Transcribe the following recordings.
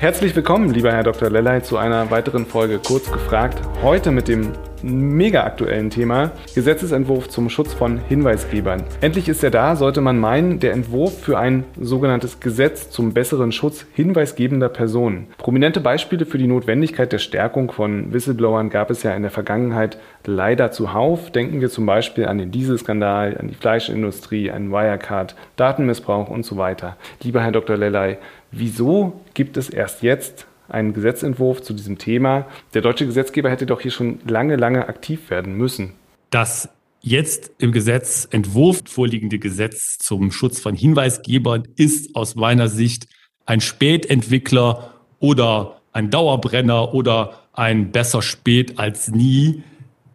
Herzlich willkommen, lieber Herr Dr. Lellay, zu einer weiteren Folge Kurz gefragt. Heute mit dem mega aktuellen Thema Gesetzesentwurf zum Schutz von Hinweisgebern. Endlich ist er da, sollte man meinen, der Entwurf für ein sogenanntes Gesetz zum besseren Schutz hinweisgebender Personen. Prominente Beispiele für die Notwendigkeit der Stärkung von Whistleblowern gab es ja in der Vergangenheit leider zuhauf. Denken wir zum Beispiel an den Dieselskandal, an die Fleischindustrie, an Wirecard, Datenmissbrauch und so weiter. Lieber Herr Dr. Lellay, Wieso gibt es erst jetzt einen Gesetzentwurf zu diesem Thema? Der deutsche Gesetzgeber hätte doch hier schon lange, lange aktiv werden müssen. Das jetzt im Gesetzentwurf vorliegende Gesetz zum Schutz von Hinweisgebern ist aus meiner Sicht ein Spätentwickler oder ein Dauerbrenner oder ein besser spät als nie,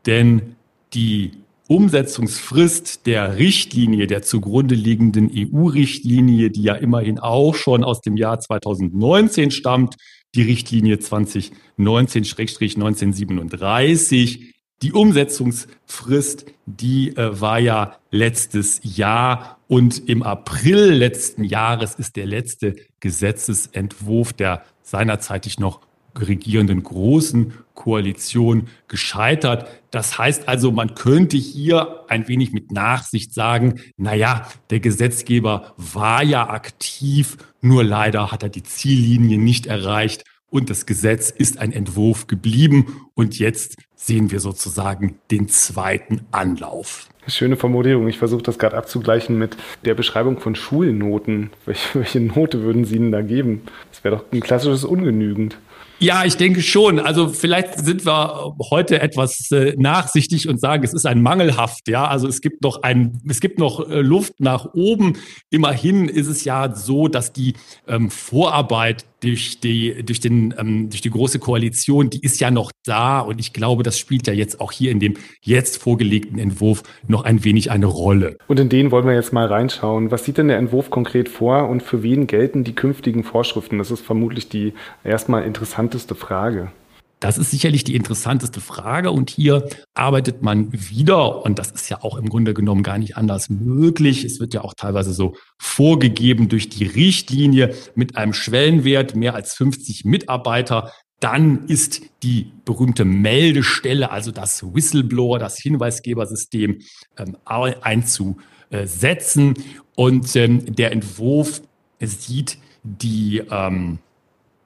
denn die Umsetzungsfrist der Richtlinie, der zugrunde liegenden EU-Richtlinie, die ja immerhin auch schon aus dem Jahr 2019 stammt, die Richtlinie 2019-1937. Die Umsetzungsfrist, die äh, war ja letztes Jahr und im April letzten Jahres ist der letzte Gesetzesentwurf, der seinerzeitig noch regierenden großen Koalition gescheitert. Das heißt also, man könnte hier ein wenig mit Nachsicht sagen, na ja, der Gesetzgeber war ja aktiv, nur leider hat er die Ziellinie nicht erreicht und das Gesetz ist ein Entwurf geblieben und jetzt sehen wir sozusagen den zweiten Anlauf. Schöne Formulierung. Ich versuche das gerade abzugleichen mit der Beschreibung von Schulnoten. Welche, welche Note würden Sie denn da geben? Das wäre doch ein klassisches Ungenügend. Ja, ich denke schon. Also vielleicht sind wir heute etwas äh, nachsichtig und sagen, es ist ein mangelhaft. Ja, also es gibt noch ein, es gibt noch äh, Luft nach oben. Immerhin ist es ja so, dass die ähm, Vorarbeit durch die, durch den, ähm, durch die große Koalition, die ist ja noch da. Und ich glaube, das spielt ja jetzt auch hier in dem jetzt vorgelegten Entwurf noch ein wenig eine Rolle. Und in den wollen wir jetzt mal reinschauen. Was sieht denn der Entwurf konkret vor und für wen gelten die künftigen Vorschriften? Das ist vermutlich die erstmal interessanteste Frage. Das ist sicherlich die interessanteste Frage und hier arbeitet man wieder, und das ist ja auch im Grunde genommen gar nicht anders möglich. Es wird ja auch teilweise so vorgegeben durch die Richtlinie mit einem Schwellenwert mehr als 50 Mitarbeiter. Dann ist die berühmte Meldestelle, also das Whistleblower, das Hinweisgebersystem ähm, einzusetzen. Und ähm, der Entwurf sieht die ähm,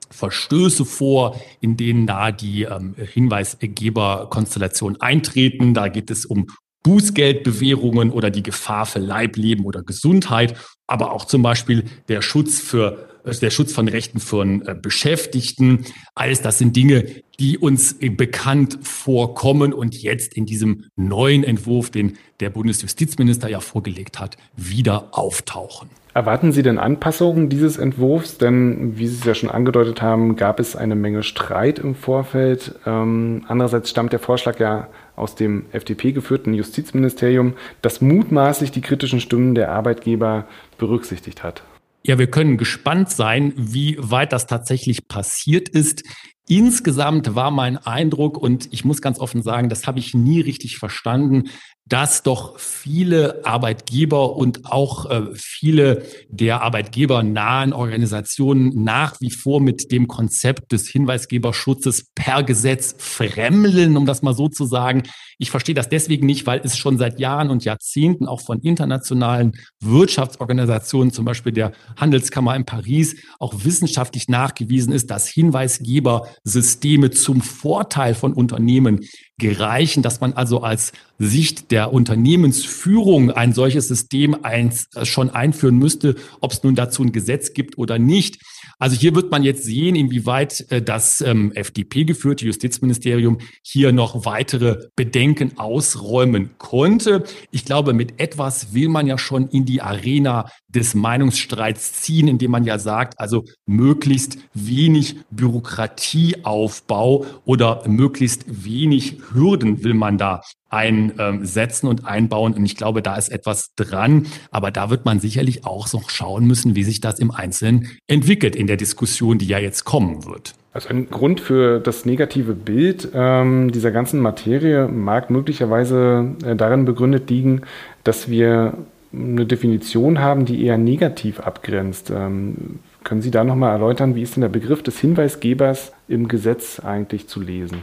Verstöße vor, in denen da die ähm, Hinweisgeberkonstellation eintreten. Da geht es um Bußgeldbewährungen oder die Gefahr für Leib, Leben oder Gesundheit, aber auch zum Beispiel der Schutz für äh, der Schutz von Rechten von äh, Beschäftigten. Alles das sind Dinge, die uns äh, bekannt vorkommen und jetzt in diesem neuen Entwurf, den der Bundesjustizminister ja vorgelegt hat, wieder auftauchen. Erwarten Sie denn Anpassungen dieses Entwurfs? Denn, wie Sie es ja schon angedeutet haben, gab es eine Menge Streit im Vorfeld. Ähm, andererseits stammt der Vorschlag ja aus dem FDP geführten Justizministerium, das mutmaßlich die kritischen Stimmen der Arbeitgeber berücksichtigt hat. Ja, wir können gespannt sein, wie weit das tatsächlich passiert ist. Insgesamt war mein Eindruck, und ich muss ganz offen sagen, das habe ich nie richtig verstanden, dass doch viele Arbeitgeber und auch äh, viele der arbeitgebernahen Organisationen nach wie vor mit dem Konzept des Hinweisgeberschutzes per Gesetz fremdeln, um das mal so zu sagen. Ich verstehe das deswegen nicht, weil es schon seit Jahren und Jahrzehnten auch von internationalen Wirtschaftsorganisationen, zum Beispiel der Handelskammer in Paris, auch wissenschaftlich nachgewiesen ist, dass Hinweisgebersysteme zum Vorteil von Unternehmen gereichen, dass man also als Sicht der Unternehmensführung ein solches System eins, äh, schon einführen müsste, ob es nun dazu ein Gesetz gibt oder nicht. Also hier wird man jetzt sehen, inwieweit äh, das ähm, FDP-geführte Justizministerium hier noch weitere Bedenken ausräumen konnte. Ich glaube, mit etwas will man ja schon in die Arena des Meinungsstreits ziehen, indem man ja sagt, also möglichst wenig Bürokratieaufbau oder möglichst wenig Hürden will man da einsetzen und einbauen. Und ich glaube, da ist etwas dran. Aber da wird man sicherlich auch noch schauen müssen, wie sich das im Einzelnen entwickelt in der Diskussion, die ja jetzt kommen wird. Also ein Grund für das negative Bild ähm, dieser ganzen Materie mag möglicherweise äh, darin begründet liegen, dass wir eine Definition haben, die eher negativ abgrenzt. Ähm, können Sie da nochmal erläutern, wie ist denn der Begriff des Hinweisgebers im Gesetz eigentlich zu lesen?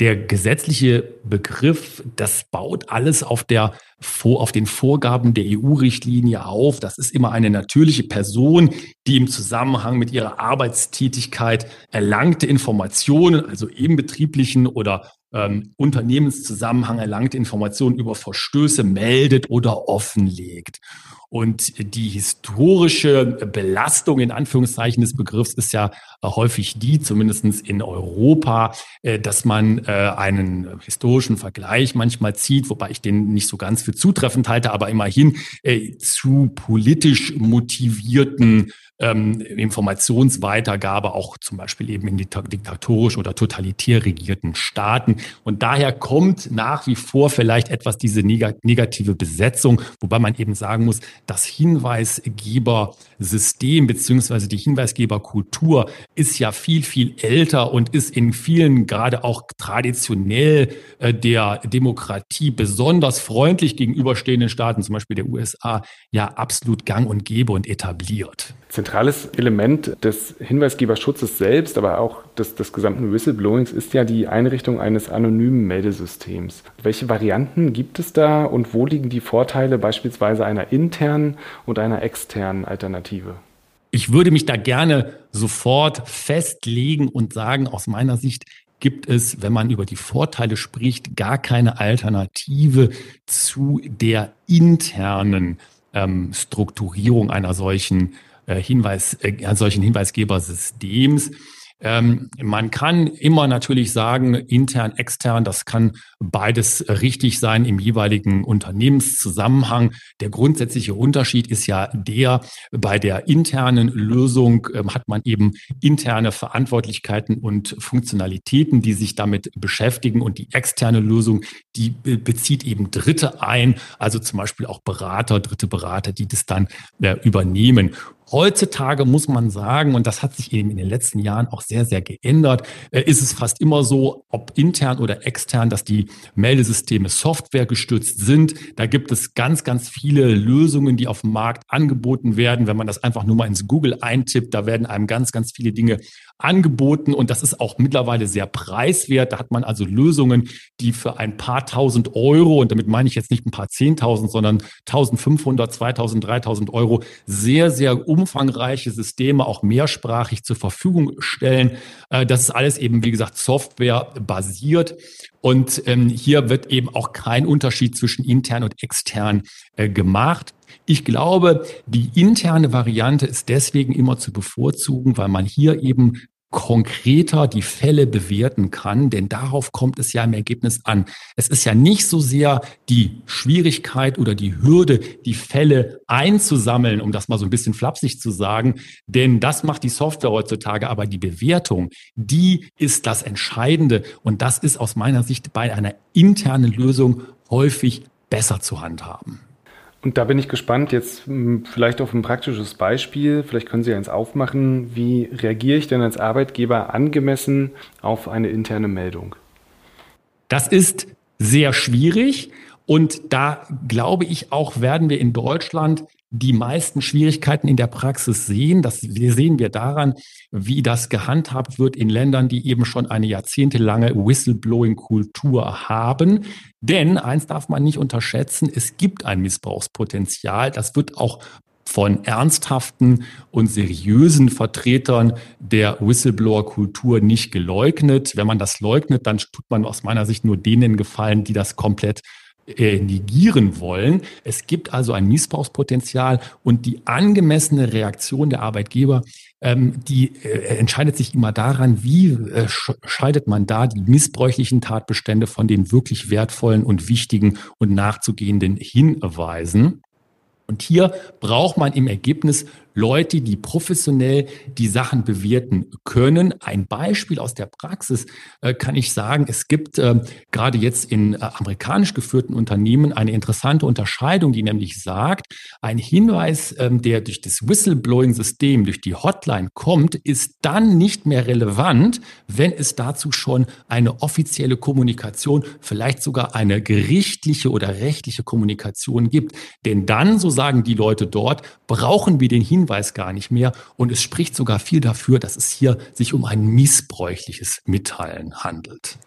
Der gesetzliche Begriff, das baut alles auf der auf den Vorgaben der EU-Richtlinie auf. Das ist immer eine natürliche Person, die im Zusammenhang mit ihrer Arbeitstätigkeit erlangte Informationen, also im betrieblichen oder ähm, Unternehmenszusammenhang erlangte Informationen über Verstöße meldet oder offenlegt. Und die historische Belastung in Anführungszeichen des Begriffs ist ja äh, häufig die, zumindest in Europa, äh, dass man äh, einen historischen Vergleich manchmal zieht, wobei ich den nicht so ganz für zutreffend halte, aber immerhin zu politisch motivierten ähm, Informationsweitergabe auch zum Beispiel eben in die diktatorisch oder totalitär regierten Staaten. Und daher kommt nach wie vor vielleicht etwas diese negative Besetzung, wobei man eben sagen muss, das Hinweisgebersystem beziehungsweise die Hinweisgeberkultur ist ja viel, viel älter und ist in vielen gerade auch traditionell äh, der Demokratie besonders freundlich gegenüberstehenden Staaten, zum Beispiel der USA, ja absolut gang und gäbe und etabliert. Zentrales Element des Hinweisgeberschutzes selbst, aber auch des, des gesamten Whistleblowings ist ja die Einrichtung eines anonymen Meldesystems. Welche Varianten gibt es da und wo liegen die Vorteile beispielsweise einer internen und einer externen Alternative? Ich würde mich da gerne sofort festlegen und sagen, aus meiner Sicht gibt es, wenn man über die Vorteile spricht, gar keine Alternative zu der internen ähm, Strukturierung einer solchen äh, Hinweis, äh, solchen Hinweisgebersystems. Ähm, man kann immer natürlich sagen, intern, extern, das kann beides richtig sein im jeweiligen Unternehmenszusammenhang. Der grundsätzliche Unterschied ist ja der, bei der internen Lösung äh, hat man eben interne Verantwortlichkeiten und Funktionalitäten, die sich damit beschäftigen und die externe Lösung, die bezieht eben Dritte ein, also zum Beispiel auch Berater, dritte Berater, die das dann äh, übernehmen. Heutzutage muss man sagen, und das hat sich eben in den letzten Jahren auch sehr, sehr geändert, äh, ist es fast immer so, ob intern oder extern, dass die Meldesysteme Software gestützt sind. Da gibt es ganz, ganz viele Lösungen, die auf dem Markt angeboten werden. Wenn man das einfach nur mal ins Google eintippt, da werden einem ganz, ganz viele Dinge angeboten und das ist auch mittlerweile sehr preiswert. Da hat man also Lösungen, die für ein paar tausend Euro, und damit meine ich jetzt nicht ein paar zehntausend, sondern 1500, 2000, 3000 Euro, sehr, sehr umfangreiche Systeme auch mehrsprachig zur Verfügung stellen. Äh, das ist alles eben, wie gesagt, Software basiert. Und ähm, hier wird eben auch kein Unterschied zwischen intern und extern äh, gemacht. Ich glaube, die interne Variante ist deswegen immer zu bevorzugen, weil man hier eben konkreter die Fälle bewerten kann, denn darauf kommt es ja im Ergebnis an. Es ist ja nicht so sehr die Schwierigkeit oder die Hürde, die Fälle einzusammeln, um das mal so ein bisschen flapsig zu sagen, denn das macht die Software heutzutage, aber die Bewertung, die ist das Entscheidende und das ist aus meiner Sicht bei einer internen Lösung häufig besser zu handhaben. Und da bin ich gespannt, jetzt hm, vielleicht auf ein praktisches Beispiel. Vielleicht können Sie eins aufmachen. Wie reagiere ich denn als Arbeitgeber angemessen auf eine interne Meldung? Das ist sehr schwierig. Und da glaube ich auch, werden wir in Deutschland die meisten Schwierigkeiten in der Praxis sehen. Das sehen wir daran, wie das gehandhabt wird in Ländern, die eben schon eine jahrzehntelange Whistleblowing-Kultur haben. Denn eins darf man nicht unterschätzen, es gibt ein Missbrauchspotenzial. Das wird auch von ernsthaften und seriösen Vertretern der Whistleblower-Kultur nicht geleugnet. Wenn man das leugnet, dann tut man aus meiner Sicht nur denen gefallen, die das komplett negieren wollen. Es gibt also ein Missbrauchspotenzial und die angemessene Reaktion der Arbeitgeber ähm, die äh, entscheidet sich immer daran, wie äh, scheidet man da die missbräuchlichen Tatbestände von den wirklich wertvollen und wichtigen und nachzugehenden Hinweisen. Und hier braucht man im Ergebnis Leute, die professionell die Sachen bewerten können. Ein Beispiel aus der Praxis äh, kann ich sagen, es gibt äh, gerade jetzt in äh, amerikanisch geführten Unternehmen eine interessante Unterscheidung, die nämlich sagt, ein Hinweis, ähm, der durch das Whistleblowing-System, durch die Hotline kommt, ist dann nicht mehr relevant, wenn es dazu schon eine offizielle Kommunikation, vielleicht sogar eine gerichtliche oder rechtliche Kommunikation gibt. Denn dann, so sagen die Leute dort, brauchen wir den Hinweis, Hinweis gar nicht mehr. Und es spricht sogar viel dafür, dass es hier sich um ein missbräuchliches Mitteilen handelt.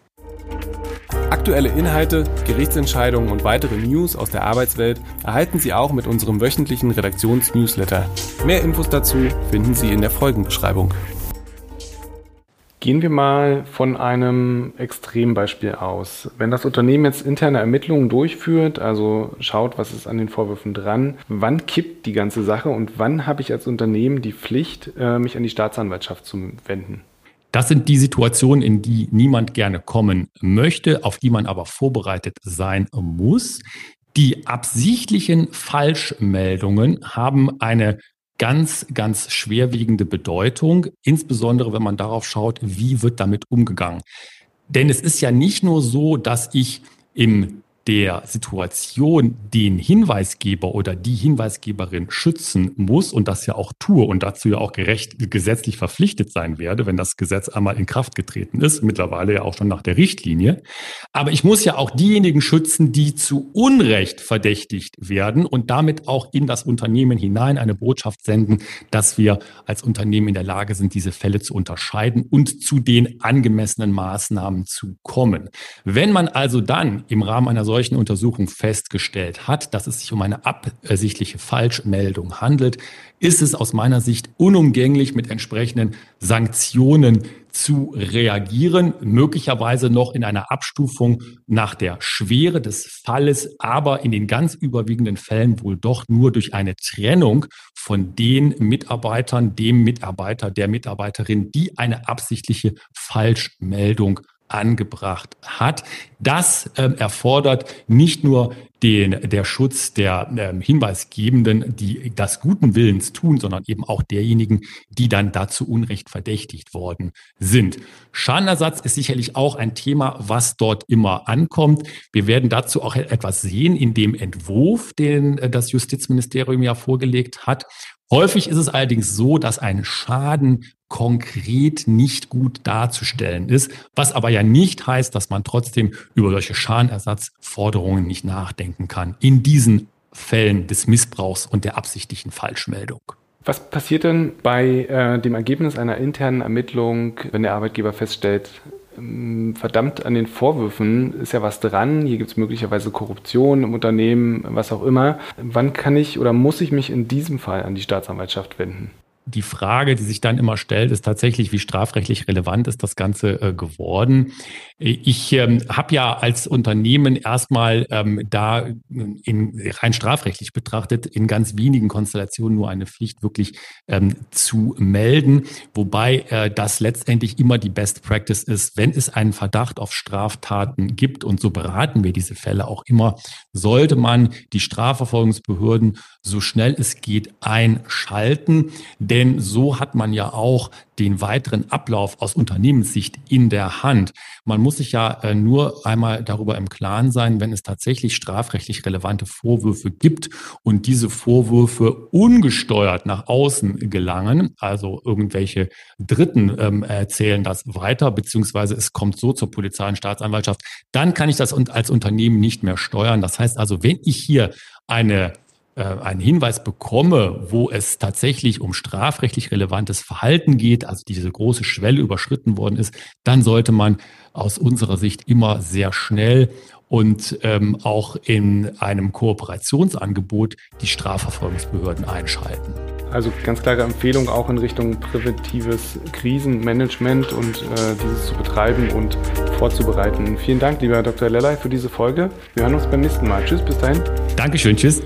Aktuelle Inhalte, Gerichtsentscheidungen und weitere News aus der Arbeitswelt erhalten Sie auch mit unserem wöchentlichen Redaktionsnewsletter. Mehr Infos dazu finden Sie in der Folgenbeschreibung. Gehen wir mal von einem Extrembeispiel aus. Wenn das Unternehmen jetzt interne Ermittlungen durchführt, also schaut, was ist an den Vorwürfen dran, wann kippt die ganze Sache und wann habe ich als Unternehmen die Pflicht, äh, mich an die Staatsanwaltschaft zu wenden? Das sind die Situationen, in die niemand gerne kommen möchte, auf die man aber vorbereitet sein muss. Die absichtlichen Falschmeldungen haben eine ganz, ganz schwerwiegende Bedeutung, insbesondere wenn man darauf schaut, wie wird damit umgegangen. Denn es ist ja nicht nur so, dass ich im der Situation den Hinweisgeber oder die Hinweisgeberin schützen muss und das ja auch tue und dazu ja auch gerecht gesetzlich verpflichtet sein werde, wenn das Gesetz einmal in Kraft getreten ist, mittlerweile ja auch schon nach der Richtlinie. Aber ich muss ja auch diejenigen schützen, die zu Unrecht verdächtigt werden und damit auch in das Unternehmen hinein eine Botschaft senden, dass wir als Unternehmen in der Lage sind, diese Fälle zu unterscheiden und zu den angemessenen Maßnahmen zu kommen. Wenn man also dann im Rahmen einer solchen solchen Untersuchung festgestellt hat, dass es sich um eine absichtliche Falschmeldung handelt, ist es aus meiner Sicht unumgänglich, mit entsprechenden Sanktionen zu reagieren, möglicherweise noch in einer Abstufung nach der Schwere des Falles, aber in den ganz überwiegenden Fällen wohl doch nur durch eine Trennung von den Mitarbeitern, dem Mitarbeiter, der Mitarbeiterin, die eine absichtliche Falschmeldung angebracht hat. Das ähm, erfordert nicht nur den, der Schutz der ähm, Hinweisgebenden, die das guten Willens tun, sondern eben auch derjenigen, die dann dazu Unrecht verdächtigt worden sind. Schadenersatz ist sicherlich auch ein Thema, was dort immer ankommt. Wir werden dazu auch etwas sehen in dem Entwurf, den äh, das Justizministerium ja vorgelegt hat. Häufig ist es allerdings so, dass ein Schaden konkret nicht gut darzustellen ist, was aber ja nicht heißt, dass man trotzdem über solche Schadenersatzforderungen nicht nachdenken kann in diesen Fällen des Missbrauchs und der absichtlichen Falschmeldung. Was passiert denn bei äh, dem Ergebnis einer internen Ermittlung, wenn der Arbeitgeber feststellt, verdammt an den Vorwürfen ist ja was dran, hier gibt es möglicherweise Korruption im Unternehmen, was auch immer. Wann kann ich oder muss ich mich in diesem Fall an die Staatsanwaltschaft wenden? Die Frage, die sich dann immer stellt, ist tatsächlich, wie strafrechtlich relevant ist das Ganze äh, geworden. Ich ähm, habe ja als Unternehmen erstmal ähm, da in, rein strafrechtlich betrachtet in ganz wenigen Konstellationen nur eine Pflicht wirklich ähm, zu melden, wobei äh, das letztendlich immer die Best Practice ist, wenn es einen Verdacht auf Straftaten gibt und so beraten wir diese Fälle auch immer, sollte man die Strafverfolgungsbehörden so schnell es geht einschalten. Denn so hat man ja auch den weiteren Ablauf aus Unternehmenssicht in der Hand. Man muss sich ja äh, nur einmal darüber im Klaren sein, wenn es tatsächlich strafrechtlich relevante Vorwürfe gibt und diese Vorwürfe ungesteuert nach außen gelangen, also irgendwelche Dritten ähm, erzählen das weiter, beziehungsweise es kommt so zur Polizei und Staatsanwaltschaft, dann kann ich das als Unternehmen nicht mehr steuern. Das heißt also, wenn ich hier eine einen Hinweis bekomme, wo es tatsächlich um strafrechtlich relevantes Verhalten geht, also diese große Schwelle überschritten worden ist, dann sollte man aus unserer Sicht immer sehr schnell und ähm, auch in einem Kooperationsangebot die Strafverfolgungsbehörden einschalten. Also ganz klare Empfehlung auch in Richtung präventives Krisenmanagement und äh, dieses zu betreiben und vorzubereiten. Vielen Dank, lieber Dr. Lellay, für diese Folge. Wir hören uns beim nächsten Mal. Tschüss, bis dahin. Dankeschön, tschüss.